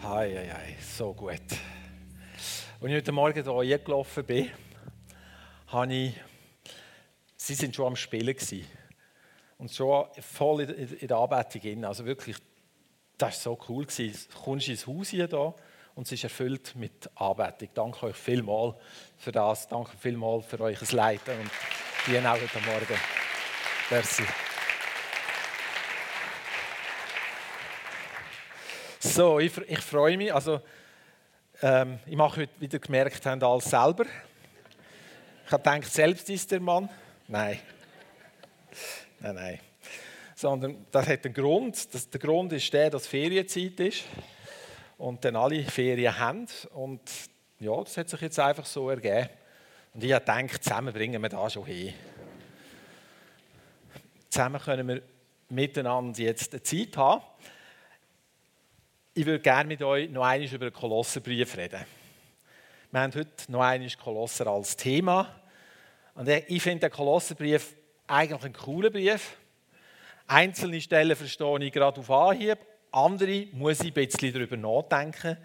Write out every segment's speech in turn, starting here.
Hei, hei, hei, so gut. Als ich heute Morgen hier eingelaufen bin, habe ich, sie sind schon am Spielen und schon voll in, der Anbetung. Also wirklich, das war so cool. Du kommst ins Haus hier und es ist erfüllt mit Anbetung. Danke euch vielmals für das. Danke vielmals für euch Leiten und Ihnen auch heute Morgen. Merci. So, ich, ich freue mich. Also, ähm, ich mache heute wieder gemerkt, haben alles selber. Ich habe gedacht, selbst ist der Mann. Nein. Nein, nein. Sondern das hat einen Grund. Das, der Grund ist der, dass Ferienzeit ist und dann alle Ferien haben. Und ja, das hat sich jetzt einfach so ergeben. Und ich habe gedacht, zusammen bringen wir das schon hin. Zusammen können wir miteinander jetzt eine Zeit haben ich würde gerne mit euch noch einmal über den Kolosserbrief reden. Wir haben heute noch einmal Kolosser als Thema. Und ich finde den Kolosserbrief eigentlich ein cooler Brief. Einzelne Stellen verstehe ich gerade auf Anhieb, andere muss ich ein bisschen darüber nachdenken.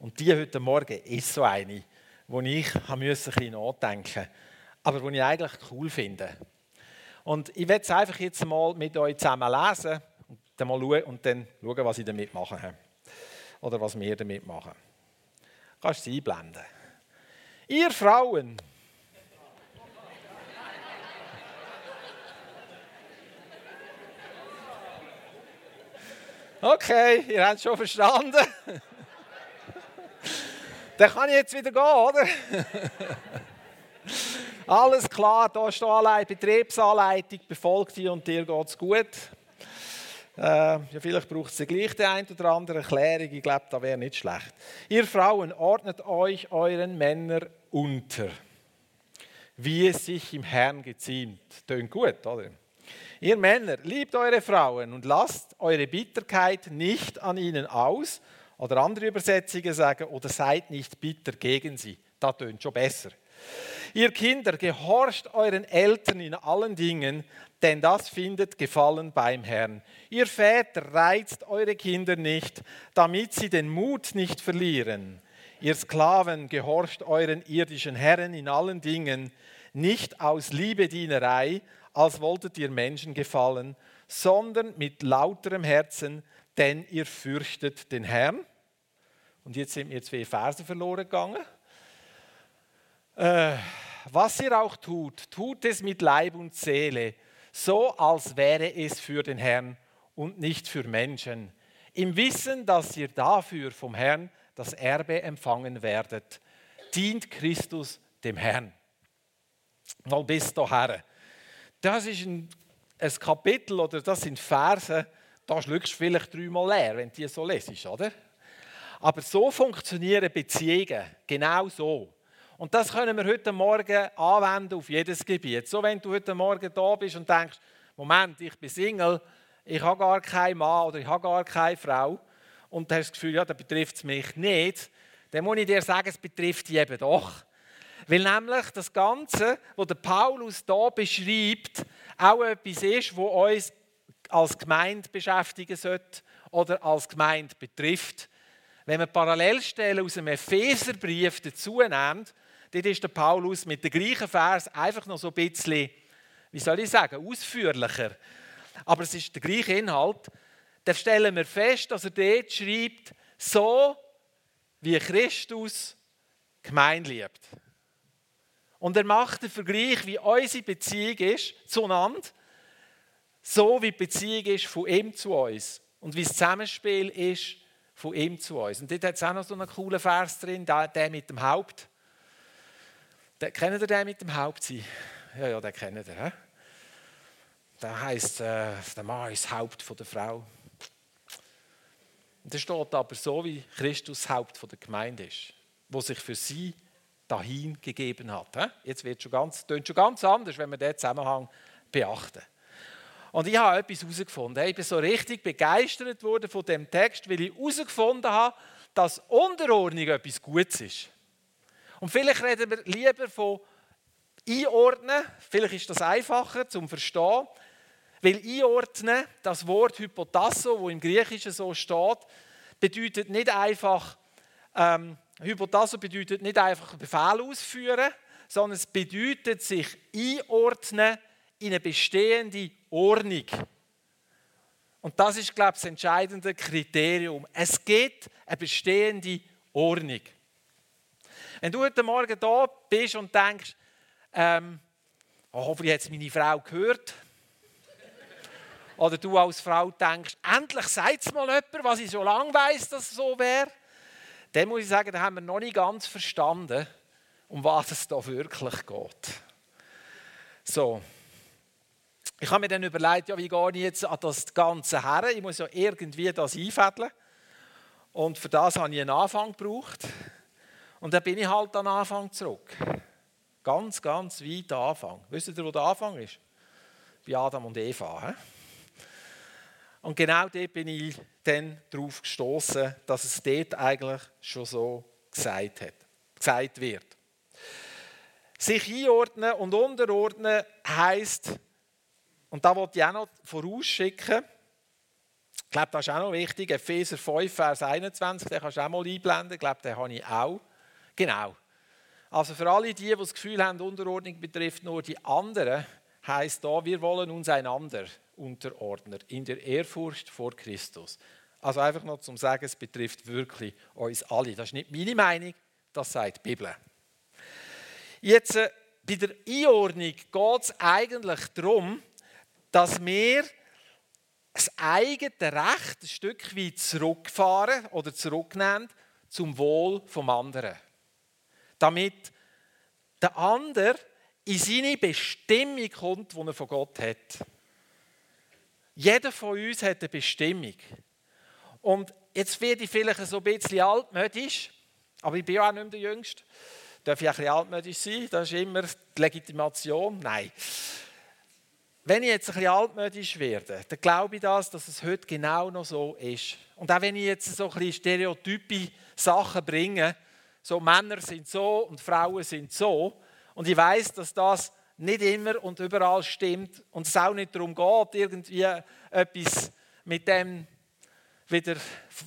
Und die heute Morgen ist so eine, wo ich ein bisschen nachdenken musste, aber die ich eigentlich cool finde. Und ich werde es einfach jetzt mal mit euch zusammen lesen und dann, mal schauen, und dann schauen, was ich damit machen kann oder was wir damit machen. Kannst du einblenden. Ihr Frauen. Okay, ihr habt es schon verstanden. Dann kann ich jetzt wieder gehen, oder? Alles klar, da Anleitung, Betriebsanleitung, befolgt die und dir geht es gut. Äh, ja, vielleicht braucht es gleich die ein oder andere Erklärung. Ich glaube, das wäre nicht schlecht. Ihr Frauen, ordnet euch euren Männern unter, wie es sich im Herrn geziemt. Tönt gut, oder? Ihr Männer, liebt eure Frauen und lasst eure Bitterkeit nicht an ihnen aus. Oder andere Übersetzungen sagen, oder seid nicht bitter gegen sie. Das tönt schon besser. Ihr Kinder, gehorcht euren Eltern in allen Dingen, denn das findet Gefallen beim Herrn. Ihr Väter reizt eure Kinder nicht, damit sie den Mut nicht verlieren. Ihr Sklaven gehorcht euren irdischen Herren in allen Dingen, nicht aus Liebedienerei, als wolltet ihr Menschen gefallen, sondern mit lauterem Herzen, denn ihr fürchtet den Herrn. Und jetzt sind mir zwei Verse verloren gegangen. Äh, was ihr auch tut, tut es mit Leib und Seele, so als wäre es für den Herrn und nicht für Menschen, im Wissen, dass ihr dafür vom Herrn das Erbe empfangen werdet. Dient Christus dem Herrn. Mal bis dahin. Das ist ein, ein Kapitel oder das sind Verse, da schluckst du vielleicht dreimal leer, wenn du die so lesest, oder? Aber so funktionieren Beziehungen, genau so. Und das können wir heute Morgen anwenden auf jedes Gebiet. So, wenn du heute Morgen da bist und denkst, Moment, ich bin Single, ich habe gar keinen Mann oder ich habe gar keine Frau und du hast das Gefühl, ja, das betrifft mich nicht, dann muss ich dir sagen, es betrifft dich eben doch. Weil nämlich das Ganze, was der Paulus da beschreibt, auch etwas ist, wo uns als Gemeinde beschäftigen sollte oder als Gemeinde betrifft. Wenn wir Parallelstellen aus dem Epheserbrief dazu nehmen, Dort ist der Paulus mit dem gleichen Vers einfach noch so ein bisschen, wie soll ich sagen, ausführlicher. Aber es ist der gleiche Inhalt. Da stellen wir fest, dass er dort schreibt, so wie Christus Gemeinde liebt. Und er macht den Vergleich, wie unsere Beziehung ist zueinander, so wie die Beziehung ist von ihm zu uns und wie das Zusammenspiel ist von ihm zu uns. Und dort hat es auch noch so einen coolen Vers drin, der mit dem Haupt. Den, kennt ihr den mit dem Hauptsein? Ja, ja, den kennt ihr. He? Der heißt, äh, der Mann ist das Haupt von der Frau. Und der steht aber so, wie Christus Haupt von der Gemeinde ist, wo sich für sie dahin gegeben hat. He? Jetzt wird schon ganz, klingt schon ganz anders, wenn wir den Zusammenhang beachten. Und ich habe etwas herausgefunden. Ich bin so richtig begeistert worden von dem Text, weil ich herausgefunden habe, dass Unterordnung etwas Gutes ist. Und vielleicht reden wir lieber von einordnen. Vielleicht ist das einfacher zum Verstehen. Weil einordnen, das Wort Hypotasso, wo im Griechischen so steht, bedeutet nicht einfach, ähm, Hypotasso bedeutet nicht einfach Befehl ausführen, sondern es bedeutet sich einordnen in eine bestehende Ordnung. Und das ist, glaube ich, das entscheidende Kriterium. Es gibt eine bestehende Ordnung. Wenn du heute Morgen da bist und denkst, ähm, oh, hoffentlich hat es meine Frau gehört, oder du als Frau denkst, endlich sagt es mal jemand, was ich so lange weiß, dass es so wäre, dann muss ich sagen, da haben wir noch nicht ganz verstanden, um was es da wirklich geht. So. Ich habe mir dann überlegt, ja, wie gehe ich jetzt an das Ganze her? Ich muss ja irgendwie das einfädeln. Und für das habe ich einen Anfang gebraucht. Und dann bin ich halt am Anfang zurück. Ganz, ganz weit Anfang. Wisst ihr, wo der Anfang ist? Bei Adam und Eva. He? Und genau dort bin ich dann darauf gestoßen, dass es dort eigentlich schon so gesagt, hat, gesagt wird. Sich einordnen und unterordnen heisst, und da wollte ich auch noch vorausschicken, ich glaube, das ist auch noch wichtig, Epheser 5, Vers 21, den kannst du auch mal einblenden, ich glaube, den habe ich auch. Genau. Also für alle die, die das Gefühl haben, Unterordnung betrifft nur die anderen, heißt da, wir wollen uns einander Unterordner in der Ehrfurcht vor Christus. Also einfach noch zum Sagen, es betrifft wirklich uns alle. Das ist nicht meine Meinung, das sagt die Bibel. Jetzt äh, bei der Einordnung geht es eigentlich darum, dass wir das eigene Recht ein Stück weit zurückfahren oder zurücknehmen zum Wohl vom anderen. Damit der andere in seine Bestimmung kommt, die er von Gott hat. Jeder von uns hat eine Bestimmung. Und jetzt werde ich vielleicht so ein bisschen altmodisch, aber ich bin ja auch nicht mehr der Jüngste. Darf ich ein bisschen altmodisch sein? Das ist immer die Legitimation. Nein. Wenn ich jetzt ein bisschen altmodisch werde, dann glaube ich das, dass es heute genau noch so ist. Und auch wenn ich jetzt so ein bisschen stereotype Sachen bringe, so Männer sind so und Frauen sind so, und ich weiß, dass das nicht immer und überall stimmt und es auch nicht darum geht, irgendwie etwas mit dem wieder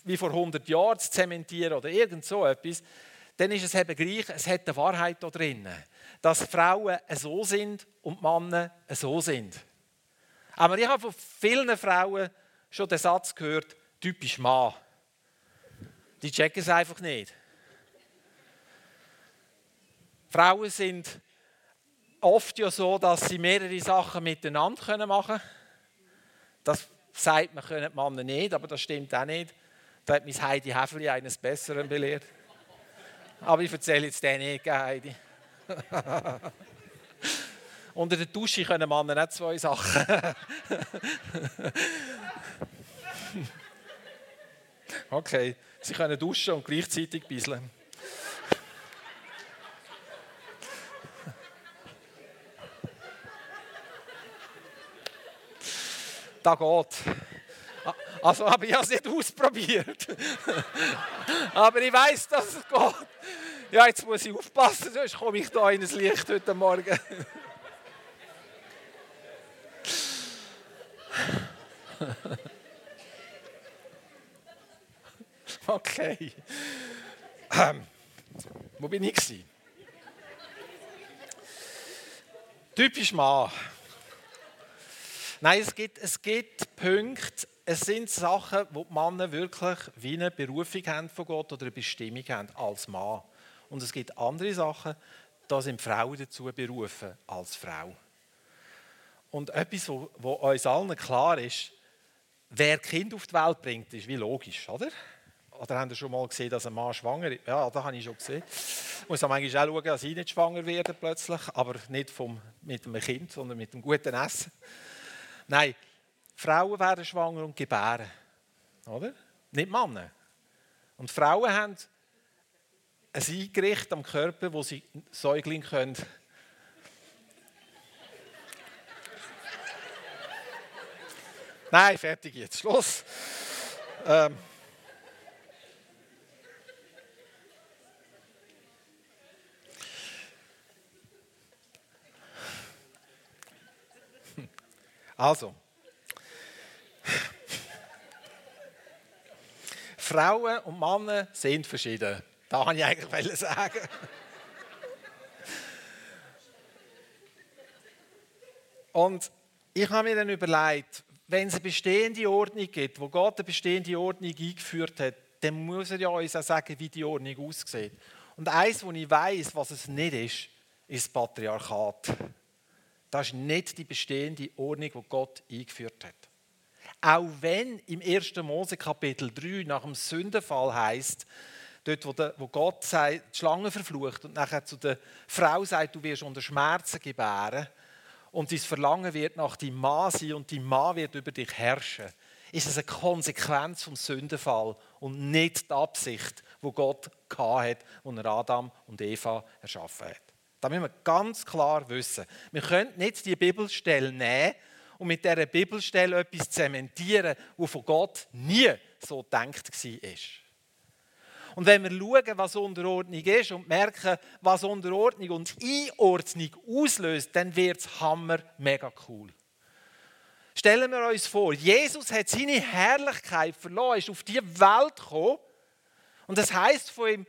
wie vor 100 Jahren zu zementieren oder irgend so etwas, dann ist es eben gleich, es hat eine Wahrheit da drin, dass Frauen so sind und Männer so sind. Aber ich habe von vielen Frauen schon den Satz gehört, typisch Mann. Die checken es einfach nicht. Frauen sind oft ja so, dass sie mehrere Sachen miteinander machen können. Das sagt man, können die Männer nicht, aber das stimmt auch nicht. Da hat mich Heidi Häfeli eines Besseren belehrt. Aber ich erzähle jetzt den nicht, Heidi. Unter der Dusche können Männer nicht zwei Sachen. okay, sie können duschen und gleichzeitig bisseln. Da geht. Also habe ich es nicht ausprobiert. Aber ich weiß, dass es geht. Ja, jetzt muss ich aufpassen, sonst komme ich da in das Licht heute Morgen. Okay. Ähm, wo bin ich? Typisch Mann. Nein, es gibt, es gibt Punkte, es sind Sachen, wo die Männer wirklich wie eine Berufung haben von Gott oder eine Bestimmung haben als Mann. Und es gibt andere Sachen, da sind Frauen dazu berufen als Frau. Und etwas, wo uns allen klar ist, wer Kind auf die Welt bringt, ist wie logisch, oder? Oder haben Sie schon mal gesehen, dass ein Mann schwanger ist? Ja, das habe ich schon gesehen. Ich muss manchmal auch schauen, dass ich nicht schwanger werde plötzlich, aber nicht vom, mit einem Kind, sondern mit einem guten Essen. Nein, Frauen werden schwanger und gebären. Oder? Nicht Männer. Und Frauen haben ein Eingericht am Körper, wo sie Säugling können. Nein, fertig jetzt. Schluss. Ähm. Also, Frauen und Männer sind verschieden. Da wollte ich eigentlich sagen. Und ich habe mir dann überlegt, wenn es eine bestehende Ordnung gibt, wo Gott eine bestehende Ordnung eingeführt hat, dann muss er ja uns auch sagen, wie die Ordnung aussieht. Und eins, wo ich weiß, was es nicht ist, ist das Patriarchat. Das ist nicht die bestehende Ordnung, die Gott eingeführt hat. Auch wenn im 1. Mose Kapitel 3 nach dem Sündenfall heißt, dort, wo, Gott sagt, die Schlange verflucht und nachher zu der Frau sagt, du wirst unter Schmerzen gebären und dein Verlangen wird nach deinem Mann sein und dein Mann wird über dich herrschen, ist es eine Konsequenz vom Sündenfall und nicht die Absicht, wo Gott hat, als er Adam und Eva erschaffen hat. Da müssen wir ganz klar wissen. Wir können nicht die Bibelstelle nehmen und mit dieser Bibelstelle etwas zementieren, was von Gott nie so gedacht war. Und wenn wir schauen, was Unterordnung ist und merken, was Unterordnung und Einordnung auslöst, dann wird es hammer mega cool. Stellen wir uns vor, Jesus hat seine Herrlichkeit verloren, ist auf die Welt gekommen. Und das heißt von ihm,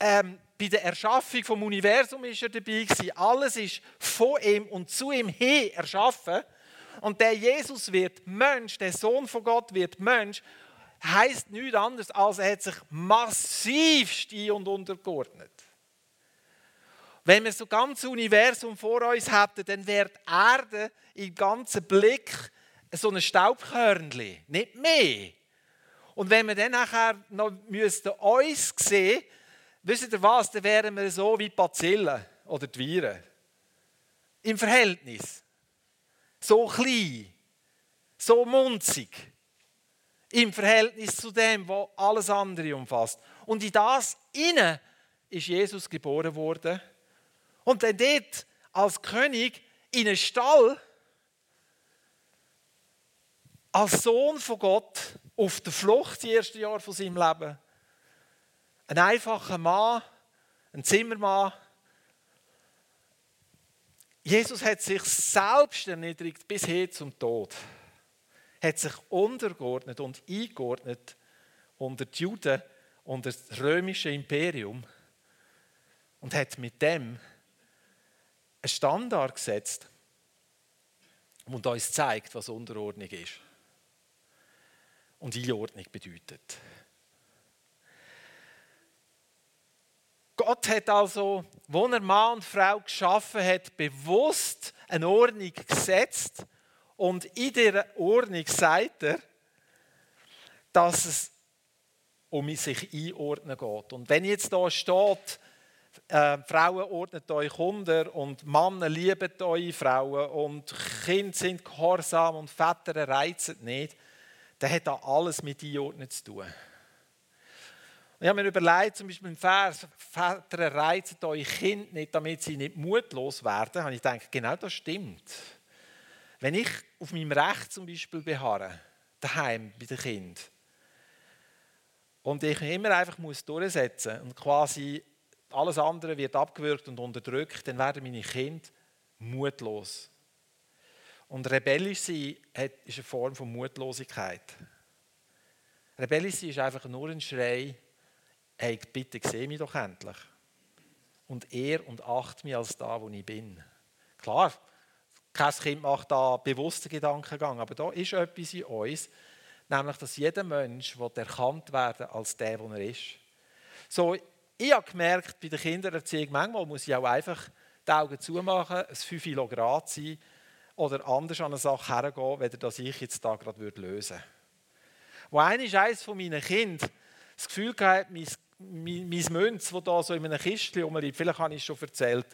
ähm, bei der Erschaffung vom Universum ist er dabei gewesen. Alles ist von ihm und zu ihm hin erschaffen. Und der Jesus wird Mensch, der Sohn von Gott wird Mensch heißt nichts anderes, als er hat sich massivst ein- und untergeordnet. Wenn wir so ganz Universum vor uns hätten, dann wäre die Erde im ganzen Blick so ein Staubkörnchen, nicht mehr. Und wenn wir dann nachher noch müssten uns sehen, wisst ihr was, dann wären wir so wie Bazillen oder die Viren. Im Verhältnis. So klein, so munzig im Verhältnis zu dem, was alles andere umfasst. Und in das inne ist Jesus geboren worden. Und dann dort als König in einen Stall, als Sohn von Gott, auf der Flucht die ersten Jahre von seinem Leben. Ein einfacher Mann, ein Zimmermann. Jesus hat sich selbst erniedrigt bis hin zum Tod hat sich untergeordnet und eingeordnet unter die Juden, unter das römische Imperium und hat mit dem einen Standard gesetzt und uns zeigt, was Unterordnung ist und Einordnung bedeutet. Gott hat also, wo er Mann und Frau geschaffen hat, bewusst eine Ordnung gesetzt, und in dieser Ordnung sagt er, dass es um sich einordnen geht. Und wenn jetzt da steht, äh, Frauen ordnet euch unter und Männer lieben eure Frauen und Kinder sind gehorsam und Väter reizen nicht, dann hat das alles mit Einordnen zu tun. Ich habe mir überlegt, zum Beispiel im Vers, Väter reizen eure Kinder nicht, damit sie nicht mutlos werden, habe ich gedacht, genau das stimmt. Wenn ich auf meinem Recht zum Beispiel beharre, daheim bei den Kindern, und ich immer einfach muss durchsetzen und quasi alles andere wird abgewürgt und unterdrückt, dann werden meine Kinder mutlos. Und rebellisch sein ist eine Form von Mutlosigkeit. Rebellisch sein ist einfach nur ein Schrei, hey, bitte seh mich doch endlich. Und ehr und acht mich als da, wo ich bin. Klar, kein Kind macht da bewussten Gedankengang, aber da ist etwas in uns, nämlich, dass jeder Mensch erkannt werden als der, der er ist. So, ich habe gemerkt, bei der Kindererziehung, manchmal muss ich auch einfach die Augen zumachen, ein 5 Grad sein oder anders an eine Sache hergehen, weder dass ich jetzt da gerade lösen würde. Wo eines eines von das Gefühl hatte, mein, mein, mein Münz, das da so in einem Kistchen rumliegt, vielleicht habe ich es schon erzählt,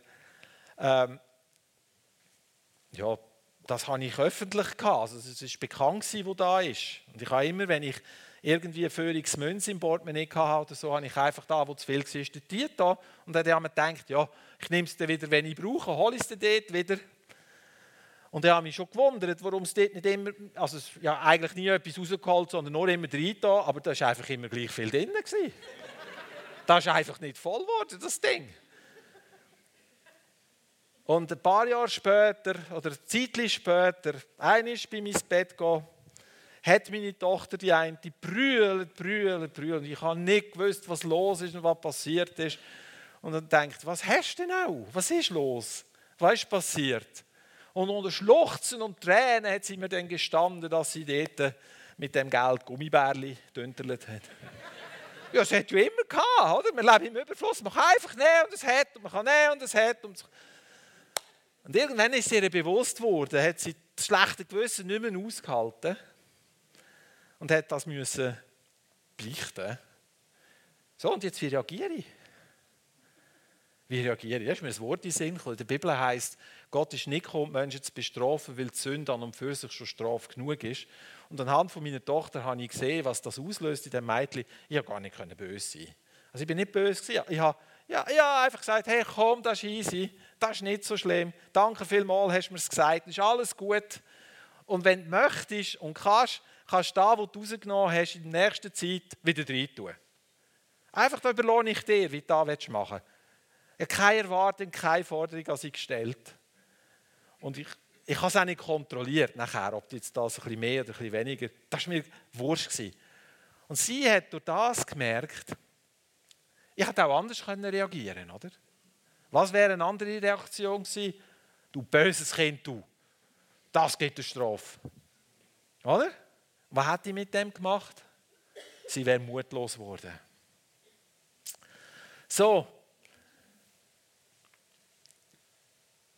ähm, ja, das habe ich öffentlich gehabt. Also es ist bekannt gewesen, wo da ist. Und ich habe immer, wenn ich irgendwie Föhrix Münze im Portemonnaie hatte oder so, habe ich einfach da, wo zu viel war, datiert da. Und dann habe ich gedacht, ja, ich nehme es dann wieder, wenn ich brauche, hole ich es dann dort wieder. Und ich habe mich schon gewundert, warum es dort nicht immer, also ja, eigentlich nie etwas rausgeholt, sondern nur immer drin da, aber da war einfach immer gleich viel drin. Gewesen. Das ist einfach nicht voll geworden, das Ding. Und ein paar Jahre später oder ein Zeitchen später, eines bei ins Bett gehen, hat meine Tochter die eine, brüllt, brüllt, brüllt. Ich habe nicht gewusst, was los ist und was passiert ist. Und dann denkt, was hast du denn auch? Was ist los? Was ist passiert? Und unter Schluchzen und Tränen hat sie mir dann gestanden, dass sie dort mit dem Geld Gummibärli dünterlet hat. Ja, es hat ja immer gehabt, oder? Wir leben im Überfluss. Man kann einfach nehmen und es hat und man kann nehmen und es hat. Und, und irgendwann ist ihr bewusst geworden, hat sie das schlechte Gewissen nicht mehr ausgehalten und hat das müssen beichten. So, und jetzt wie reagiere ich? Wie reagiere ich? Da ist mir ein Wort in Sinn In der Bibel heißt, Gott ist nicht gekommen, Menschen zu bestrafen, weil die Sünde an und für sich schon Strafe genug ist. Und anhand von meiner Tochter habe ich gesehen, was das auslöst in dem Mädchen. Ich habe gar nicht böse sein. Also ich bin nicht böse. Ich habe ja, ja, einfach gesagt, hey, komm, das ist easy, das ist nicht so schlimm. Danke vielmals, hast du mir es gesagt, ist alles gut. Und wenn du möchtest und kannst, kannst du da, wo du rausgenommen hast, in der nächsten Zeit wieder rein tun. Einfach da überlohne ich dir, wie du das machen willst. Ich habe keine Erwartung, keine Forderung an sie gestellt. Und ich, ich habe es auch nicht kontrolliert nachher, ob jetzt das ein bisschen mehr oder ein bisschen weniger. Das war mir wurscht. Gewesen. Und sie hat durch das gemerkt, ich hätte auch anders reagieren oder? Was wäre eine andere Reaktion gewesen? Du böses Kind, du. Das gibt eine Strafe. Oder? Was hat die mit dem gemacht? Sie wäre mutlos geworden. So,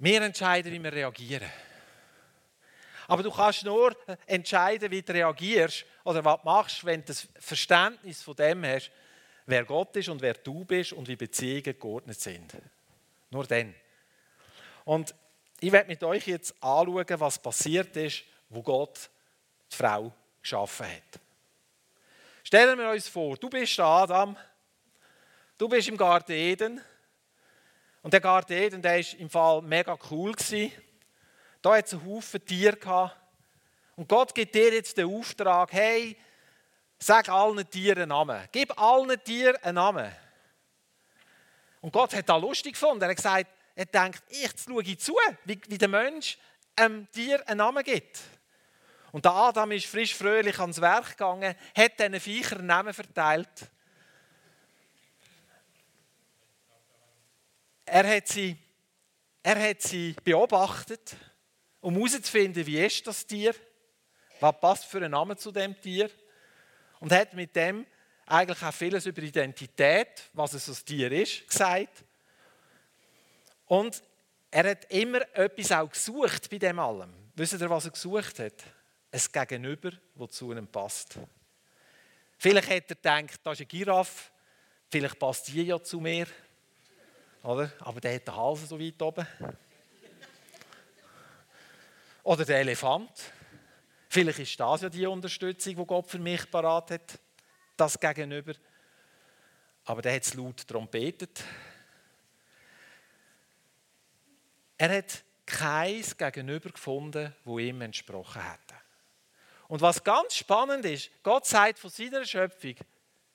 Wir entscheiden, wie wir reagieren. Aber du kannst nur entscheiden, wie du reagierst oder was du machst, wenn du das Verständnis von dem hast, wer Gott ist und wer du bist und wie Beziehungen geordnet sind. Nur dann. Und ich werde mit euch jetzt anschauen, was passiert ist, wo Gott die Frau geschaffen hat. Stellen wir uns vor, du bist Adam, du bist im Garten Eden und der Garten Eden, der war im Fall mega cool. Gewesen. Da hat es einen Haufen Tiere gehabt. Und Gott gibt dir jetzt den Auftrag, hey, sag allen Tieren einen Namen. Gib allen Tieren einen Namen. Und Gott hat das lustig gefunden. Er hat gesagt, er denkt, ich schaue zu, wie, wie der Mensch einem Tier einen Namen gibt. Und der Adam ist frisch fröhlich ans Werk gegangen, hat diesen Viechern Namen verteilt. Er hat sie, er hat sie beobachtet, um herauszufinden, wie ist das Tier, was passt für einen Namen zu dem Tier und hat mit dem eigentlich auch vieles über Identität, was es als Tier ist, gesagt. Und er hat immer etwas auch gesucht bei dem allem. Wisst ihr, was er gesucht hat? Ein Gegenüber, das zu ihm passt. Vielleicht hat er gedacht, das ist eine Giraffe, vielleicht passt die ja zu mir. Oder? Aber der hat den Hals so weit oben. Oder der Elefant. Vielleicht ist das ja die Unterstützung, die Gott für mich parat hat. Das Gegenüber. Aber der hat es laut trompetet. Er hat kein Gegenüber gefunden, wo ihm entsprochen hätte. Und was ganz spannend ist, Gott sagt von seiner Schöpfung,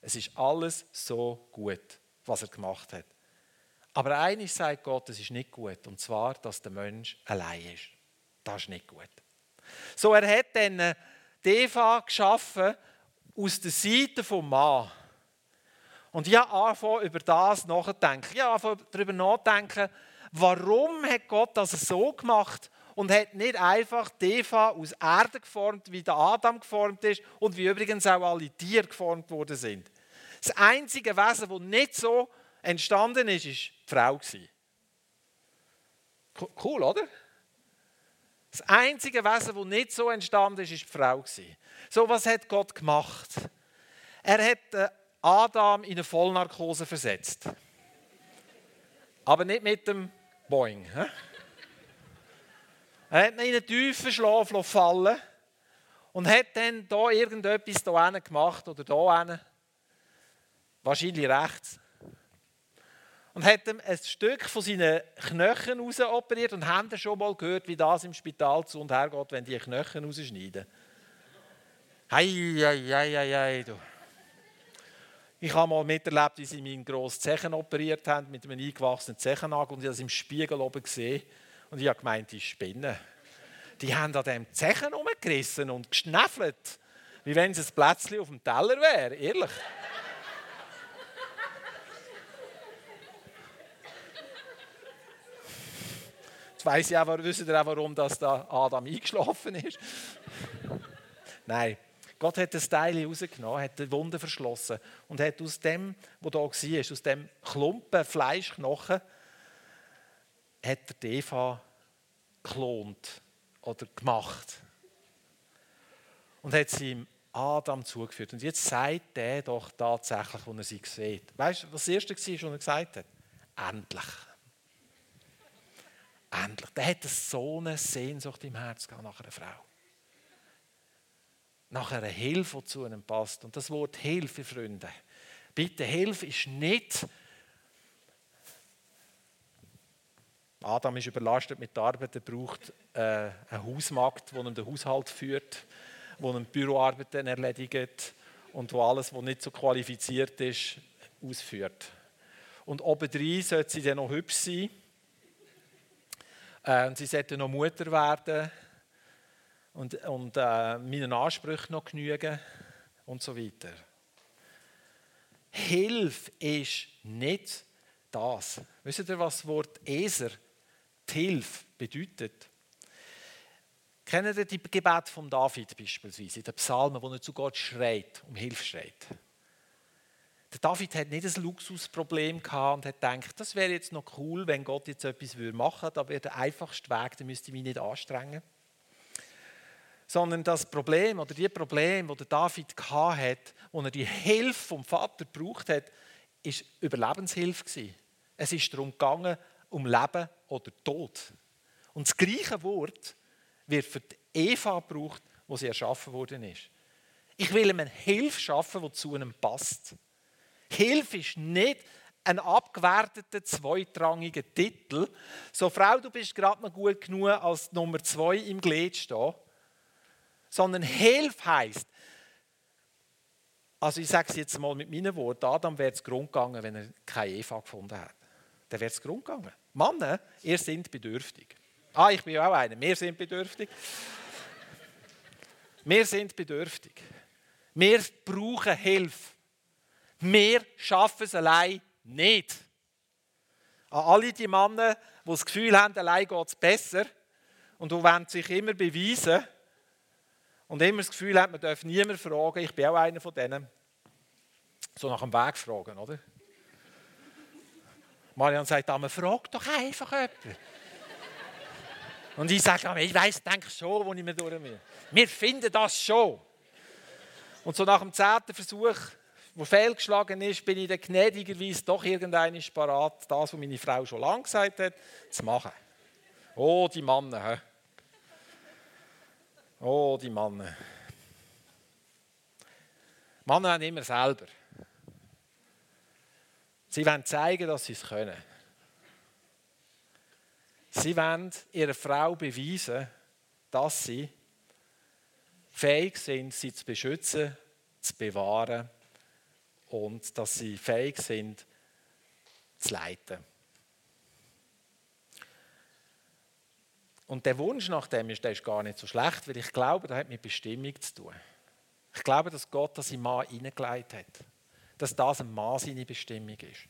es ist alles so gut, was er gemacht hat. Aber eines sagt Gott, das ist nicht gut. Und zwar, dass der Mensch allein ist. Das ist nicht gut. So, er hat dann äh, die Eva geschaffen aus der Seite vom Mann. Und ich habe über das nachzudenken. Ich habe darüber nachzudenken, warum hat Gott das so gemacht und hat nicht einfach die Eva aus Erde geformt, wie der Adam geformt ist und wie übrigens auch alle Tiere geformt worden sind. Das einzige Wesen, das nicht so entstanden ist, ist die Frau. Cool, oder? Das einzige Wesen, das nicht so entstanden ist, ist die Frau. So, was hat Gott gemacht? Er hat äh, Adam in eine Vollnarkose versetzt. Aber nicht mit dem Boing. Er hat ihn in einen tiefen Schlaf fallen und hat dann da irgendetwas hier gemacht oder hier Wahrscheinlich rechts und hat ihm ein Stück von seinen Knochen raus operiert und haben schon mal gehört, wie das im Spital zu und her geht, wenn die Knochen rausschneiden. Hei, hei, hei, hei, hei, du. Ich habe mal miterlebt, wie sie meinen grossen Zechen operiert haben mit einem eingewachsenen Zechennagel und ich habe das im Spiegel oben gesehen und ich habe gemeint, die spinnen. Die haben an dem Zechen rumgerissen und geschnäffelt. Wie wenn es ein Plätzchen auf dem Teller wäre, ehrlich. Jetzt weiss ich auch, wisst auch, warum dass da Adam eingeschlafen ist? Nein. Gott hat das Teil rausgenommen, hat die Wunde verschlossen und hat aus dem, was da war, aus dem Klumpen Fleischknochen, hat er die Eva geklont oder gemacht. Und hat sie ihm Adam zugeführt. Und jetzt sagt er doch tatsächlich, wo er sie sieht. Weißt du, was das Erste war, was er gesagt hat? Endlich. Endlich. Der hat so eine Sehnsucht im Herzen nach einer Frau. Nach einer Hilfe, die zu einem passt. Und das Wort Hilfe, Freunde. Bitte, Hilfe ist nicht. Adam ist überlastet mit der Arbeit, er braucht äh, eine Hausmagd, die ihm den Haushalt führt, die ihm Büroarbeiten erledigt und wo alles, was nicht so qualifiziert ist, ausführt. Und obendrein sollte sie dann noch hübsch sein äh, sie sollte noch Mutter werden und, und äh, meinen Ansprüchen noch genügen und so weiter. Hilfe ist nicht das. Wisst ihr, was das Wort Eser, die Hilfe, bedeutet? Kennen ihr die Gebet von David beispielsweise, in den Psalmen, wo er zu Gott schreit, um Hilfe schreit? Der David hat nicht ein Luxusproblem gehabt und hat gedacht, das wäre jetzt noch cool, wenn Gott jetzt etwas machen würde, da wäre der einfachste Weg, da müsste ich mich nicht anstrengen. Sondern das Problem oder die Probleme, die David hat, wo er die Hilfe vom Vater gebraucht hat, ist Überlebenshilfe. Es ist darum gegangen, um Leben oder Tod. Und das gleiche Wort wird für die Eva gebraucht, wo sie erschaffen worden ist. Ich will ihm eine Hilfe schaffen, die zu ihm passt. Hilfe ist nicht ein abgewerteter, zweitrangiger Titel. So, Frau, du bist gerade noch gut genug, als Nummer zwei im Glied stehen. Sondern Hilfe heisst, also ich sage es jetzt mal mit meinen Worten, Adam wäre es Grund gegangen, wenn er keine Eva gefunden hätte. Dann wäre es Grund gegangen. Männer, ihr seid bedürftig. Ah, ich bin auch einer. Wir sind bedürftig. Wir sind bedürftig. Wir brauchen Hilfe. Wir schaffen es allein nicht. An alle die Männer, die das Gefühl haben, allein geht es besser und die sich immer beweisen und immer das Gefühl haben, man darf niemand fragen, ich bin auch einer von denen, so nach dem Weg fragen, oder? Marian sagt, man fragt doch einfach jemanden. Und ich sage, ich weiß, denke schon, wo ich mir durch will. Wir finden das schon. Und so nach dem zehnten Versuch wo fehlgeschlagen ist, bin ich dann gnädigerweise doch irgendein parat, das, was meine Frau schon lange gesagt hat, zu machen. Oh, die Männer. He? Oh, die Männer. Männer haben immer selber. Sie wollen zeigen, dass sie es können. Sie wollen ihrer Frau beweisen, dass sie fähig sind, sie zu beschützen, zu bewahren und dass sie fähig sind, zu leiten. Und der Wunsch nach dem ist, der ist gar nicht so schlecht, weil ich glaube, das hat mit Bestimmung zu tun. Ich glaube, dass Gott das im Mann hineingelegt hat. Dass das ein Mann seine Bestimmung ist.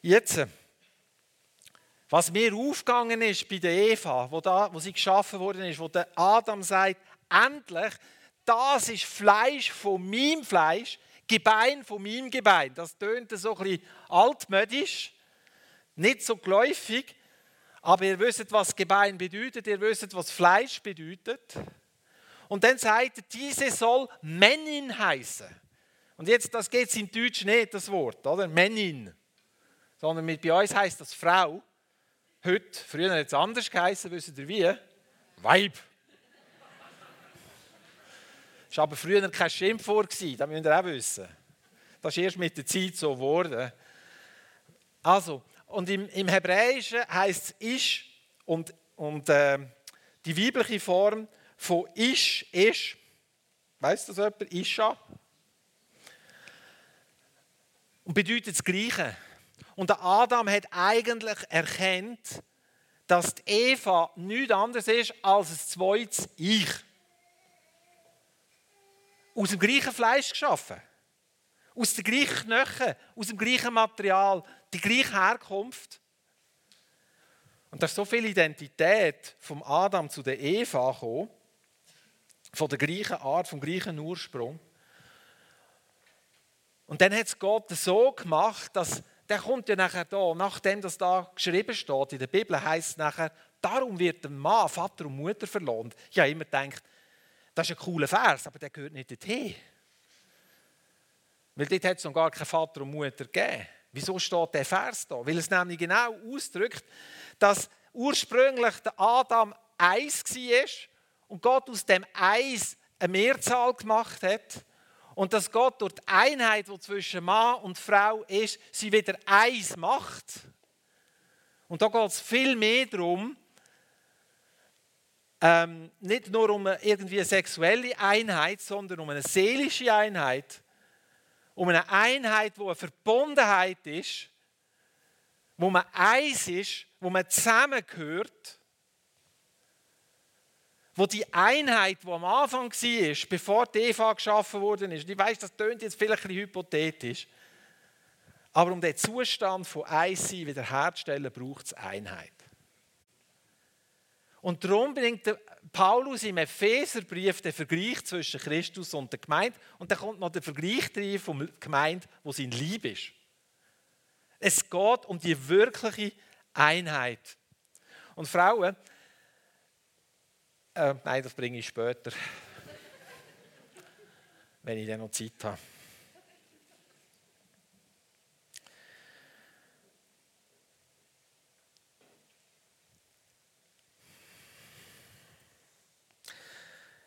Jetzt, was mir aufgegangen ist bei der Eva, wo, da, wo sie geschaffen worden ist, wo der Adam sagt, endlich, das ist Fleisch von meinem Fleisch, Gebein von meinem Gebein. Das tönt so ein altmodisch, nicht so geläufig, aber ihr wisst, was Gebein bedeutet, ihr wisst, was Fleisch bedeutet. Und dann sagt er, diese soll Männin heißen. Und jetzt, das geht in Deutsch nicht, das Wort, oder? Männin. Sondern mit, bei uns heißt das Frau. Heute, früher hat es anders geheißen, wisst ihr wie? Weib. Das war aber früher kein Schimpfwort, das müsst ihr auch wissen. Das ist erst mit der Zeit so geworden. Also, und im, im Hebräischen heißt es Ish und, und äh, die weibliche Form von Ish ist, weißt du das jemand? Isha. Und bedeutet das Gleiche. Und der Adam hat eigentlich erkannt, dass die Eva nichts anderes ist als ein zweites Ich. Aus dem gleichen Fleisch geschaffen. Aus den gleichen Knochen, aus dem gleichen Material, die gleiche Herkunft. Und da ist so viel Identität vom Adam zu der Eva gekommen, von der gleichen Art, vom gleichen Ursprung. Und dann hat es Gott so gemacht, dass der kommt ja nachher da, nachdem das da geschrieben steht in der Bibel, heißt es nachher, darum wird der Mann Vater und Mutter verlohnt. Ich habe immer gedacht, das ist ein cooler Vers, aber der gehört nicht dorthin. Weil dort hat es noch gar keinen Vater und Mutter gegeben. Wieso steht der Vers da? Weil es nämlich genau ausdrückt, dass ursprünglich der Adam Eis war und Gott aus dem Eis eine Mehrzahl gemacht hat und dass Gott durch die Einheit, die zwischen Mann und Frau ist, sie wieder eins macht. Und da geht es viel mehr darum, ähm, nicht nur um irgendwie eine sexuelle Einheit, sondern um eine seelische Einheit, um eine Einheit, wo eine Verbundenheit ist, wo man eins ist, wo man zusammengehört, wo die Einheit, die am Anfang war, bevor die Eva geschaffen worden ist, ich weiß, das klingt jetzt vielleicht ein hypothetisch, aber um den Zustand von Eins wiederherzustellen, braucht es Einheit. Und darum bringt Paulus im Epheserbrief den Vergleich zwischen Christus und der Gemeinde. Und dann kommt noch der Vergleich rein vom Gemeinde, wo sein Lieb ist. Es geht um die wirkliche Einheit. Und Frauen, äh, nein, das bringe ich später, wenn ich dann noch Zeit habe.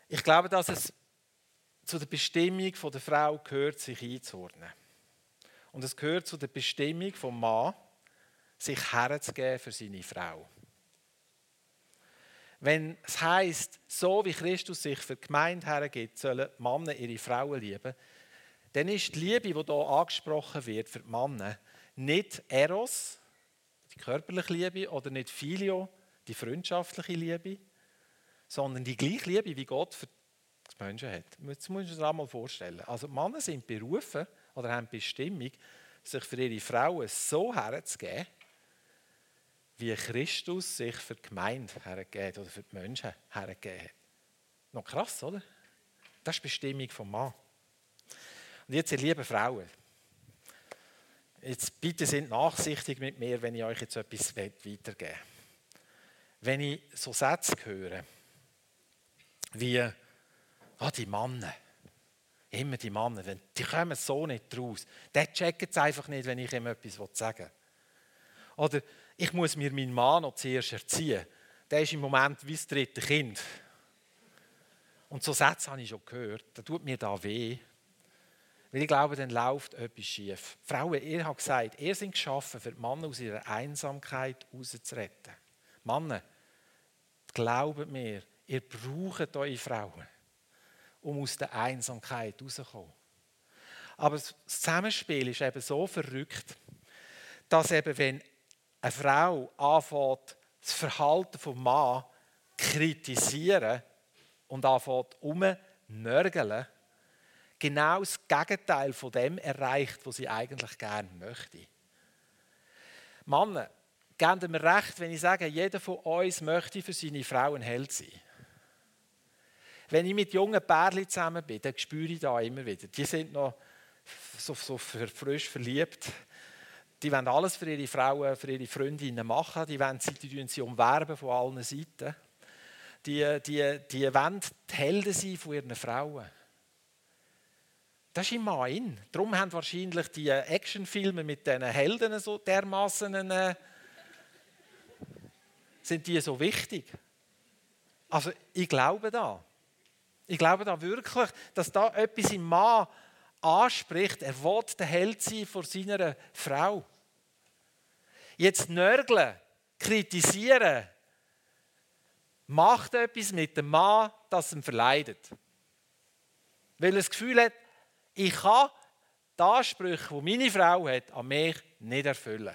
Ich glaube, dass es zu der Bestimmung der Frau gehört, sich einzuordnen. Und es gehört zu der Bestimmung vom Mann, sich herzugeben für seine Frau. Wenn es heißt, so wie Christus sich für die Gemeinde hergibt, sollen Männer ihre Frauen lieben, dann ist die Liebe, die hier angesprochen wird für die Männer, nicht Eros, die körperliche Liebe, oder nicht Filio, die freundschaftliche Liebe, sondern die gleiche Liebe, wie Gott für die Menschen hat. Das muss man sich einmal vorstellen. Also Männer sind berufen oder haben die Bestimmung, sich für ihre Frauen so herzugeben, wie Christus sich für die Gemeinde hergegeben oder für die Menschen hergegeben hat. Noch krass, oder? Das ist die Bestimmung vom Mann. Und jetzt, ihr lieben Frauen, jetzt bitte sind nachsichtig mit mir, wenn ich euch jetzt etwas weitergebe. Wenn ich so Sätze höre, wie oh, die Männer, immer die Männer, die kommen so nicht raus. Der checkt es einfach nicht, wenn ich ihm etwas sagen will. Oder ich muss mir meinen Mann noch zuerst erziehen. Der ist im Moment wie das dritte Kind. Und so Sätze habe ich schon gehört. Da tut mir da weh. Weil ich glaube, dann läuft etwas schief. Frauen, ihr habt gesagt, ihr seid geschaffen, für die Männer aus ihrer Einsamkeit rauszuretten. Männer, glaubt mir, ihr braucht eure Frauen, um aus der Einsamkeit rauszukommen. Aber das Zusammenspiel ist eben so verrückt, dass eben, wenn eine Frau anfängt, das Verhalten des Mann kritisieren und anfängt umnörgeln, genau das Gegenteil von dem erreicht, was sie eigentlich gerne möchte. Männer, geben mir recht, wenn ich sage, jeder von uns möchte für seine Frau ein Held sein. Wenn ich mit jungen Pärchen zusammen bin, dann spüre ich da immer wieder, die sind noch so, so frisch verliebt die wollen alles für ihre Frauen, für ihre Freundinnen machen. Die, wollen, die, die sie umwerben von allen Seiten. Die, die, die wollen die Helden sein von ihren Frauen. Das ist im Mann. Darum haben wahrscheinlich die Actionfilme mit diesen Helden so dermaßen äh, sind die so wichtig. Also ich glaube da. Ich glaube da wirklich, dass da etwas im Mann anspricht, er will der Held sein vor seiner Frau. Jetzt nörgeln, kritisieren, macht etwas mit dem Mann, das ihn verleidet. Weil er das Gefühl hat, ich kann die Ansprüche, die meine Frau hat, an mich nicht erfüllen.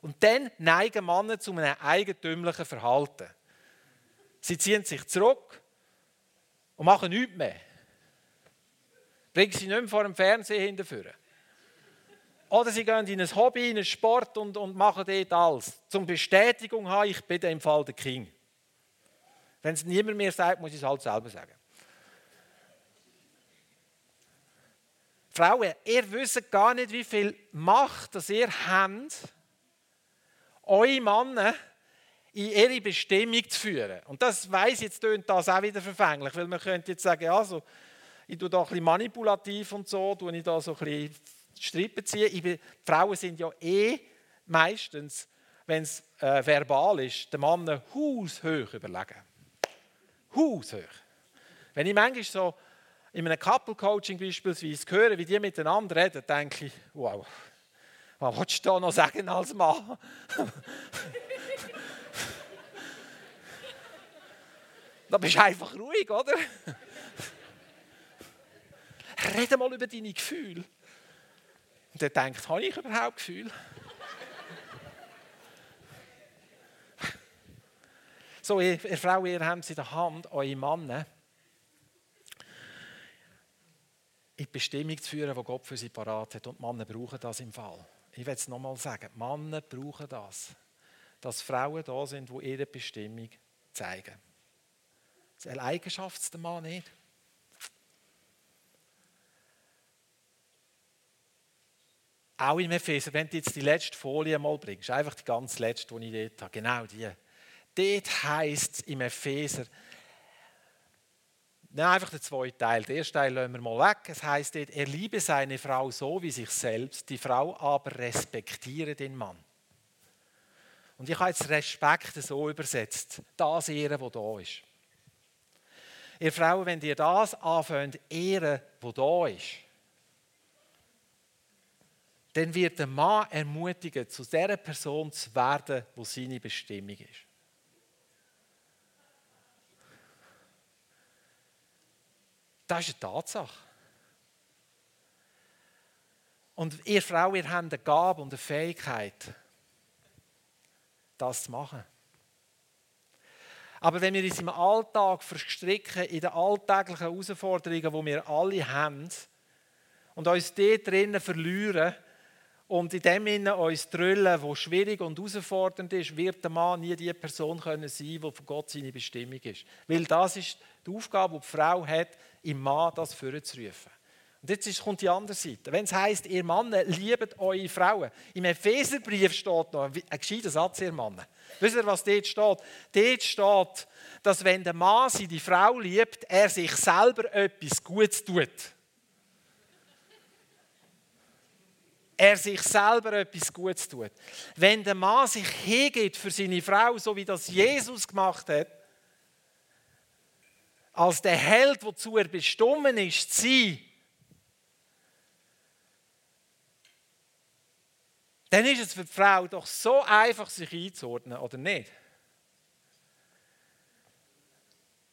Und dann neigen Männer zu einem eigentümlichen Verhalten. Sie ziehen sich zurück und machen nichts mehr. Bring sie nicht mehr vor dem Fernseher hinterführen. Oder sie gehen in ein Hobby, in einen Sport und, und machen dort alles. Zum Bestätigung haben, ich bin im Fall der King. Wenn es niemand mehr sagt, muss ich es halt selber sagen. Frauen, ihr wisst gar nicht, wie viel Macht das ihr habt, eure Männer in ihre Bestimmung zu führen. Und das weiß jetzt tönt das auch wieder verfänglich, weil man könnte jetzt sagen, also, ich tue da ein bisschen manipulativ und so, tue ich da so ein bisschen Strippen ziehen. Bin, Frauen sind ja eh meistens, wenn es äh, verbal ist, den Mann haushoch überlegen. Haushoch. Wenn ich manchmal so in einem Couple-Coaching beispielsweise höre, wie die miteinander reden, denke ich, wow, was willst du da noch sagen als Mann? da bist du einfach ruhig, oder? Rede mal über deine Gefühle. Und er denkt, habe ich überhaupt Gefühle? so, ihr, ihr Frau, ihr habt es in der Hand, eure Männer in die Bestimmung zu führen, die Gott für sie parat hat. Und Männer brauchen das im Fall. Ich will es nochmal sagen, Männer brauchen das. Dass Frauen da sind, die ihre Bestimmung zeigen. Das eine Eigenschaft der Mann nicht. Auch im Epheser, wenn du jetzt die letzte Folie mal bringst, einfach die ganz letzte, die ich dort habe, genau die. Dort heisst es im Epheser, Nein, einfach der zweite Teil. Den ersten Teil lassen wir mal weg. Es heißt dort, er liebe seine Frau so wie sich selbst, die Frau aber respektiere den Mann. Und ich habe jetzt Respekt so übersetzt. Das Ehren, wo da ist. Ihr Frauen, wenn ihr das anfängt, ehren, wo da ist, dann wird der Mann ermutigen, zu der Person zu werden, wo seine Bestimmung ist. Das ist eine Tatsache. Und ihr Frau, ihr habt eine Gabe und eine Fähigkeit, das zu machen. Aber wenn wir uns im Alltag verstricken, in den alltäglichen Herausforderungen, die wir alle haben, und uns dort drinnen verlieren und in dem Sinne uns drüllen, wo schwierig und herausfordernd ist, wird der Mann nie die Person können sein, die von Gott seine Bestimmung ist. Weil das ist die Aufgabe, die die Frau hat, im Mann das vorzurufen. Und jetzt kommt die andere Seite. Wenn es heisst, ihr Männer liebt eure Frauen. Im Epheserbrief steht noch ein gescheiter Satz, ihr Männer. Wisst ihr, was dort steht? Dort steht, dass wenn der Mann seine Frau liebt, er sich selber etwas Gutes tut. Er sich selber etwas Gutes tut. Wenn der Mann sich hingeht für seine Frau, so wie das Jesus gemacht hat, als der Held, wozu er bestimmt ist, zu dann ist es für die Frau doch so einfach, sich einzuordnen, oder nicht?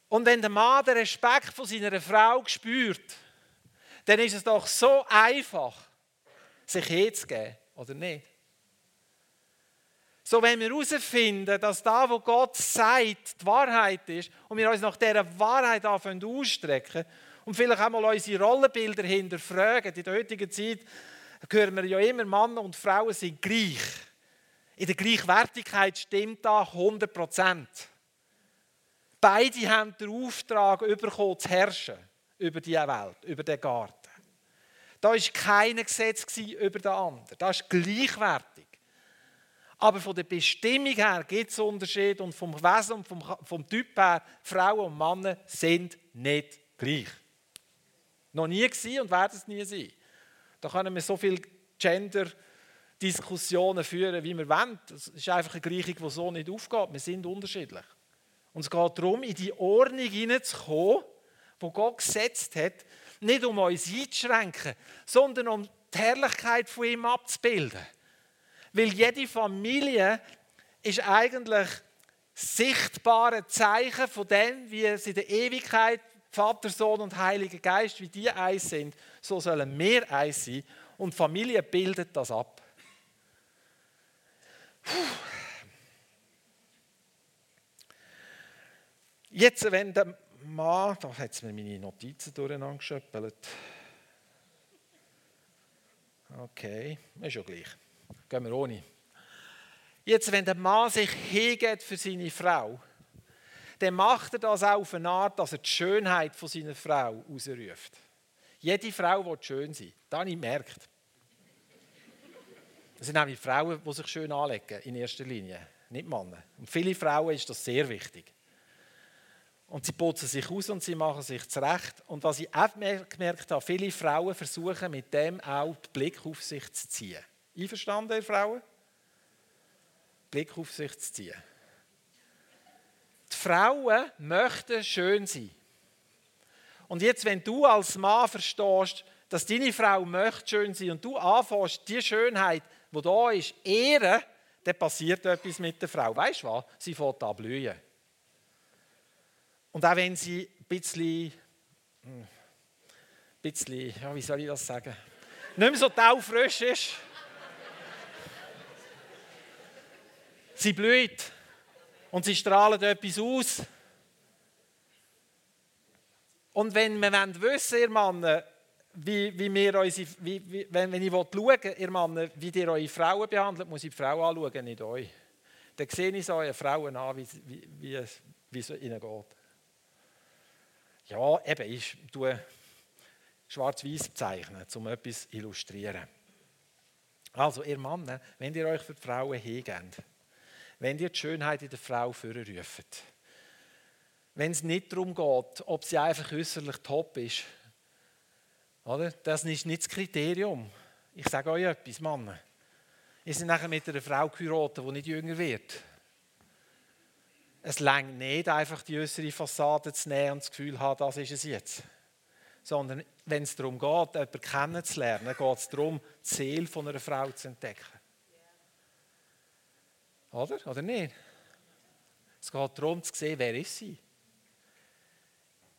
Und wenn der Mann den Respekt von seiner Frau spürt, dann ist es doch so einfach, sich hinzugeben, oder nicht? So, wenn wir herausfinden, dass da, wo Gott sagt, die Wahrheit ist, und wir uns nach dieser Wahrheit anfangen ausstrecken und vielleicht auch mal unsere Rollenbilder hinterfragen. In der heutigen Zeit hören wir ja immer, Männer und Frauen sind gleich. In der Gleichwertigkeit stimmt da 100 Prozent. Beide haben den Auftrag bekommen, zu herrschen über diese Welt, über den Garten. Da war kein Gesetz über den anderen. Das ist gleichwertig. Aber von der Bestimmung her gibt es Unterschiede und vom Wesen und vom, vom Typ her, Frauen und Männer sind nicht gleich. Noch nie gewesen und werden es nie sein. Da können wir so viele Gender-Diskussionen führen, wie wir wollen. Das ist einfach eine Gleichung, die so nicht aufgeht. Wir sind unterschiedlich. Und es geht darum, in die Ordnung hineinzukommen, die Gott gesetzt hat, nicht um uns einzuschränken, sondern um die Herrlichkeit von ihm abzubilden. Weil jede Familie ist eigentlich sichtbare Zeichen von dem, wie es in der Ewigkeit Vater, Sohn und Heiliger Geist, wie die eins sind, so sollen wir eins sein. Und Familie bildet das ab. Puh. Jetzt, wenn der Mann, da hat es mir meine Notizen durcheinander geschöppelt. Okay, ist ja gleich. Gehen wir ohne. Jetzt, wenn der Mann sich hingeht für seine Frau, dann macht er das auch auf eine Art, dass er die Schönheit von seiner Frau ausruft. Jede Frau will schön sein. Das habe ich gemerkt. Das sind nämlich Frauen, die sich schön anlegen, in erster Linie, nicht Männer. Und viele Frauen ist das sehr wichtig. Und sie putzen sich aus und sie machen sich zurecht. Und was ich auch gemerkt habe, viele Frauen versuchen mit dem auch den Blick auf sich zu ziehen. Einverstanden, ihr Frauen? Blick auf sich zu ziehen. Die Frauen möchten schön sein. Und jetzt, wenn du als Mann verstehst, dass deine Frau möchte schön sein und du anfängst, die Schönheit, die da ist, ehren, dann passiert etwas mit der Frau. Weißt du was? Sie fängt an blühen. Und auch wenn sie ein bisschen, ein hm, bisschen ja, wie soll ich das sagen, nicht mehr so taufrisch ist, sie blüht und sie strahlen etwas aus. Und wenn wir wissen, ihr Männer, wie, wie wir unsere, wie, wie, wenn, wenn ich schauen ihr Männer, wie ihr eure Frauen behandelt, muss ich die Frau anschauen, nicht euch. Dann sehe ich so eure Frauen an, wie, wie, wie, es ihnen geht. Ja, eben, ich tue schwarz-weiß zeichnen, um etwas zu illustrieren. Also, ihr Männer, wenn ihr euch für die Frauen hingebt, wenn ihr die Schönheit in der Frau vorruft, wenn es nicht darum geht, ob sie einfach äußerlich top ist, oder? das ist nicht das Kriterium. Ich sage euch etwas, Männer. Ihr seid nachher mit einer Frau geheiratet, die nicht jünger wird. Es längt nicht, einfach die äußere Fassade zu nehmen und das Gefühl zu haben, das ist es jetzt. Sondern wenn es darum geht, jemanden kennenzulernen, geht es darum, die Seele einer Frau zu entdecken. Oder? Oder nicht? Es geht darum zu sehen, wer ist sie.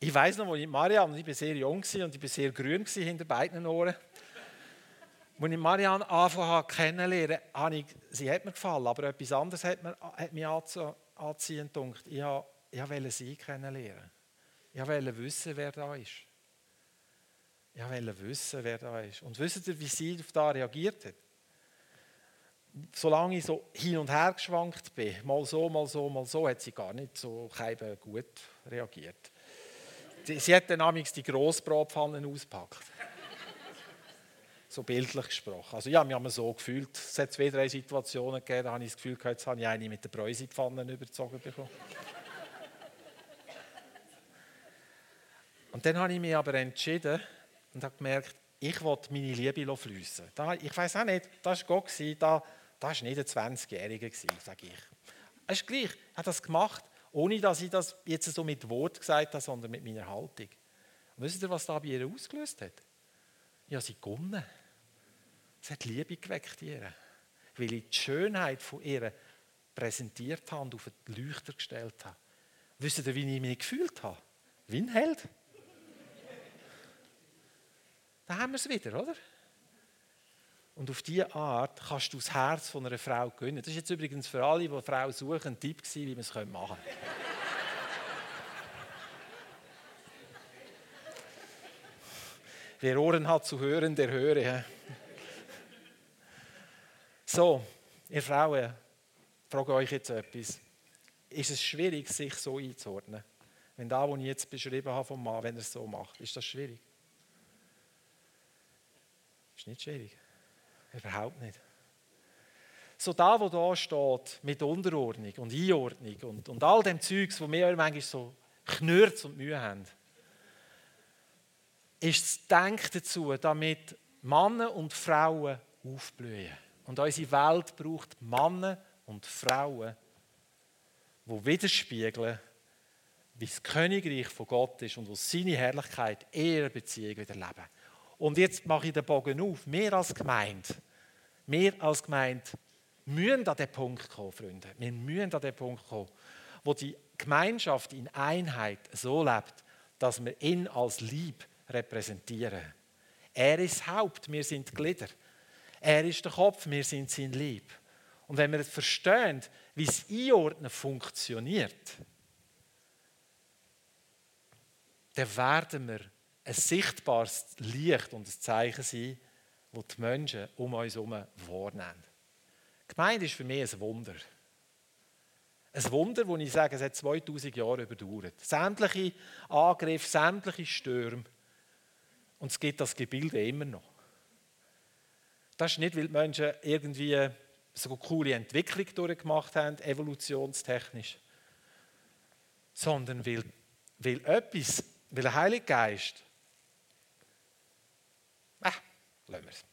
Ich weiß noch, wo ich Marianne, ich war sehr jung und ich war sehr grün hinter beiden Ohren. Als ich Marianne angefangen kennenzulernen, habe ich, sie hat mir gefallen, aber etwas anderes hat, mich anziehend gedacht. Ich wollte sie kennenlernen. Ich wollte wissen, wer da ist. Ich wollte wissen, wer da ist. Und wisst ihr, wie sie auf das reagiert hat? Solange ich so hin und her geschwankt bin, mal so, mal so, mal so, hat sie gar nicht so gut reagiert. Sie hat dann amigs die Grossbratpfannen ausgepackt. so bildlich gesprochen. Also ja, wir haben so gefühlt, es hat zwei, drei Situationen gegeben, da habe ich das Gefühl gehabt, jetzt habe ich eine mit der Bräusepfannen überzogen bekommen. und dann habe ich mich aber entschieden und habe gemerkt, ich wollte meine Liebe fließen. Ich weiß auch nicht, das war Gott, das war nicht ein 20-Jähriger, sage ich. Es ist gleich, er hat das gemacht, ohne dass ich das jetzt so mit Wort gesagt habe, sondern mit meiner Haltung. Und wisst ihr, was da bei ihr ausgelöst hat? Ja, sie gewonnen. Es hat Liebe geweckt ihr. Weil ich die Schönheit von ihr präsentiert habe und auf den Leuchter gestellt habe. Wisst ihr, wie ich mich gefühlt habe? Wie ein Held. Da haben wir es wieder, oder? Und auf diese Art kannst du das Herz von einer Frau gewinnen. Das ist jetzt übrigens für alle, die eine Frau suchen, ein Tipp gewesen, wie man es machen könnte. Wer Ohren hat zu hören, der höre. So, ihr Frauen, ich frage euch jetzt etwas. Ist es schwierig, sich so einzuordnen? Wenn da, was ich jetzt beschrieben habe vom Mann, wenn er es so macht, ist das schwierig? Ist nicht schwierig. Überhaupt nicht. So da, wo da steht, mit Unterordnung und Einordnung und, und all dem Zeugs, wo wir manchmal so knürzt und Mühe haben, ist das Denken dazu, damit Männer und Frauen aufblühen. Und unsere Welt braucht Männer und Frauen, die widerspiegeln, wie das Königreich von Gott ist und wo seine Herrlichkeit ihre Beziehung wieder leben. Und jetzt mache ich den Bogen auf. Wir als Gemeinde, wir als Gemeinde müssen an den Punkt kommen, Freunde. Wir müssen an den Punkt kommen, wo die Gemeinschaft in Einheit so lebt, dass wir ihn als Lieb repräsentieren. Er ist das Haupt, wir sind Glieder. Er ist der Kopf, wir sind sein Lieb. Und wenn wir verstehen, wie das Einordnen funktioniert, dann werden wir ein sichtbares Licht und ein Zeichen sein, die die Menschen um uns herum wahrnehmen. Die Gemeinde ist für mich ein Wunder. Ein Wunder, wo ich sage, es hat 2000 Jahre überdauert. Sämtliche Angriffe, sämtliche Stürme. Und es gibt das Gebilde immer noch. Das ist nicht, weil die Menschen irgendwie so eine coole Entwicklung durchgemacht haben, evolutionstechnisch, sondern weil, weil etwas, weil der Heilige Geist, ah, lassen wir es.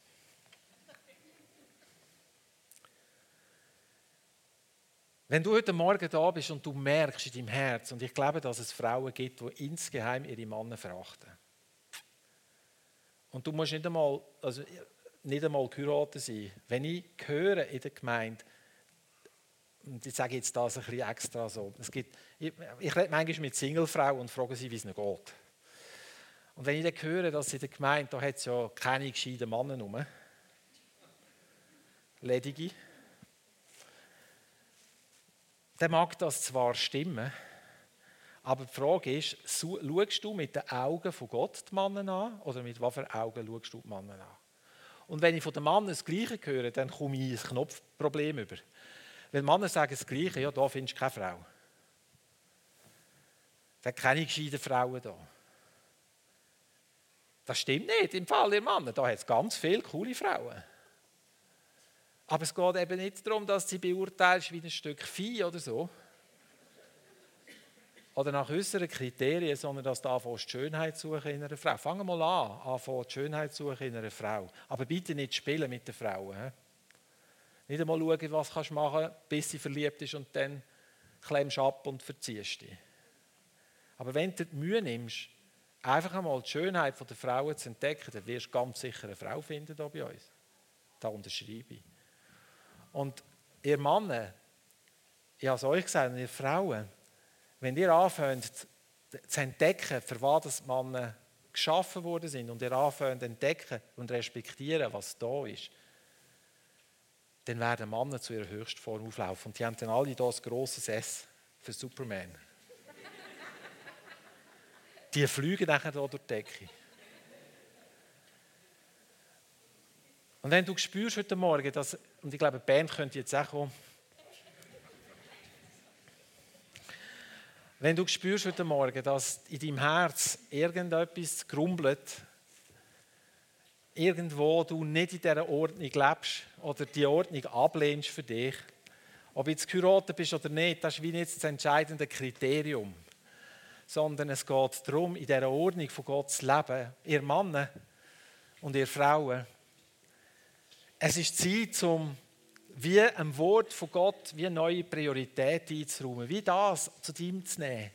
Wenn du heute Morgen da bist und du merkst in deinem Herz, und ich glaube, dass es Frauen gibt, die insgeheim ihre Männer verachten. Und du musst nicht einmal, also nicht einmal geheiratet sein. Wenn ich höre in der Gemeinde, und ich sage jetzt das ein bisschen extra so, es gibt, ich, ich rede manchmal mit Singlefrauen und frage sie, wie es ihnen geht. Und wenn ich dann höre, dass in der Gemeinde, da hat es ja keine gescheiten Männer rum, ledige, dann mag das zwar stimmen, aber die Frage ist, schaust du mit den Augen von Gott die Männer an oder mit welchen Augen schaust du die Männer an? Und wenn ich von den Männern das Gleiche höre, dann komme ich ein Knopfproblem über. Weil Männer sagen das Gleiche, ja, da findest du keine Frau. Da keine gescheiten Frauen da. Das stimmt nicht im Fall der Männer. Da hat es ganz viele coole Frauen. Aber es geht eben nicht darum, dass sie beurteilst wie ein Stück Vieh oder so. Oder nach unseren Kriterien, sondern dass du anfängst, die Schönheit zu suchen in einer Frau. Fangen mal an, die Schönheit zu suchen in einer Frau. Aber bitte nicht spielen mit den Frauen. Nicht einmal schauen, was du machen kannst, bis sie verliebt ist und dann klemmst du ab und verziehst dich. Aber wenn du die Mühe nimmst, einfach einmal die Schönheit der Frauen zu entdecken, dann wirst du ganz sicher eine Frau finden hier bei uns. Da unterschreibe ich. Und ihr Männer, ich habe es euch gesagt, ihr Frauen, wenn ihr anfängt zu entdecken, für was die Männer geschaffen worden sind und ihr anfängt zu entdecken und respektieren, was da ist, dann werden Männer zu ihrer Höchstform auflaufen. Und die haben dann alle hier ein grosses S für Superman. Die fliegen nachher durch die Decke. Und wenn du spürst heute Morgen, dass, und ich glaube, die könnte jetzt auch kommen, wenn du spürst heute Morgen, dass in deinem Herz irgendetwas grummelt, irgendwo du nicht in dieser Ordnung lebst oder die Ordnung ablehnst für dich, ob du jetzt geheiratet bist oder nicht, das ist wie nicht das entscheidende Kriterium. Sondern es geht darum, in dieser Ordnung von Gott zu leben. Ihr Männer und ihr Frauen, es ist Zeit, um wie ein Wort von Gott wie eine neue Priorität einzuräumen, wie das zu ihm zu nehmen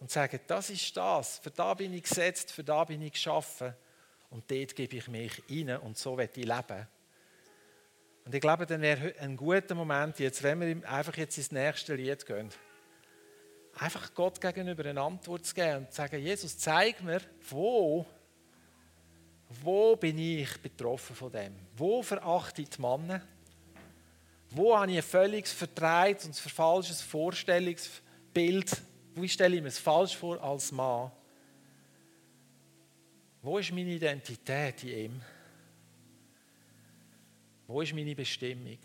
und zu sagen, das ist das, für da bin ich gesetzt, für da bin ich geschaffen und dort gebe ich mich rein und so werde ich leben. Und ich glaube, dann wäre ein guter Moment jetzt, wenn wir einfach jetzt ins nächste Lied gehen, einfach Gott gegenüber eine Antwort zu geben und zu sagen, Jesus, zeig mir, wo wo bin ich betroffen von dem? Wo verachte ich die Männer? Wo habe ich ein völlig verdrehtes und falsches Vorstellungsbild? Wo stelle ich mir es falsch vor als Mann? Wo ist meine Identität in ihm? Wo ist meine Bestimmung?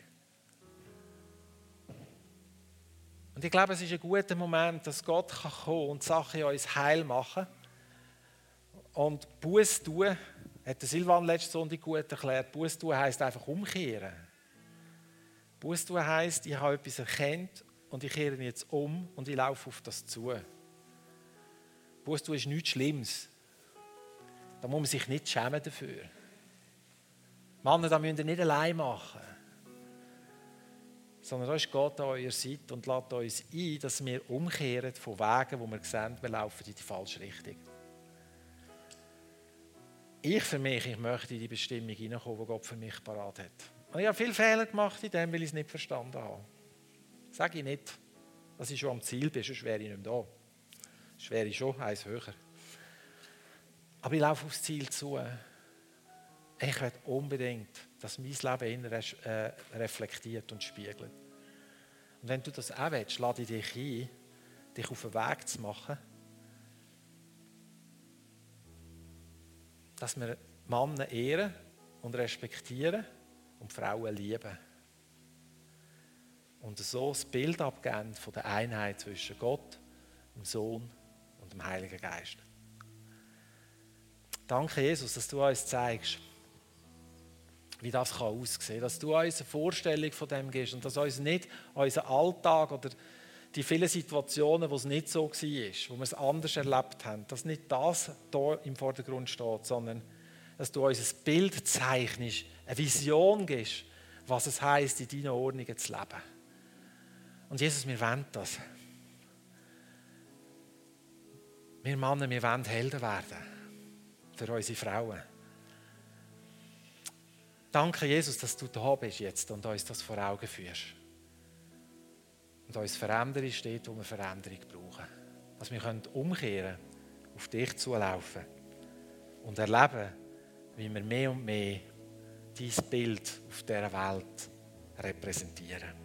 Und ich glaube, es ist ein guter Moment, dass Gott kommen kann und Sachen uns heil machen und Buß tun hat der Silvan letzte Sonntag gut erklärt, Buß tun heisst einfach umkehren. Buß tun heisst, ich habe etwas erkannt und ich kehre jetzt um und ich laufe auf das zu. Buß tun ist nichts Schlimmes. Da muss man sich nicht schämen dafür. Männer, da müsst ihr nicht allein machen. Sondern da ist Gott an eurer Seite und lädt uns ein, dass wir umkehren von Wegen, wo wir sehen, wir laufen in die falsche Richtung ich für mich, ich möchte in die Bestimmung hineinkommen, die Gott für mich parat hat. Und ich habe viele Fehler gemacht in dem, weil ich es nicht verstanden habe. Sage ich nicht, dass ich schon am Ziel bin, sonst wäre ich nicht mehr da. Sonst wäre ich schon eins höher. Aber ich laufe aufs Ziel zu. Ich will unbedingt, dass mein Leben äh, reflektiert und spiegelt. Und wenn du das auch willst, lade ich dich ein, dich auf den Weg zu machen, dass wir Männer ehren und respektieren und Frauen lieben. Und so das Bild abgeben von der Einheit zwischen Gott, dem Sohn und dem Heiligen Geist. Danke, Jesus, dass du uns zeigst, wie das kann aussehen kann. Dass du uns eine Vorstellung von dem gibst und dass uns nicht unser Alltag oder die vielen Situationen, wo es nicht so war, wo wir es anders erlebt haben, dass nicht das hier im Vordergrund steht, sondern dass du uns ein Bild zeichnest, eine Vision gibst, was es heißt, in deinen Ordnungen zu leben. Und Jesus, wir wollen das. Wir Männer, wir wollen Helden werden für unsere Frauen. Danke, Jesus, dass du da bist jetzt und uns das vor Augen führst. Und uns Veränderung steht, wo wir Veränderung brauchen. Dass wir umkehren können, auf dich zulaufen und erleben, wie wir mehr und mehr dein Bild auf dieser Welt repräsentieren.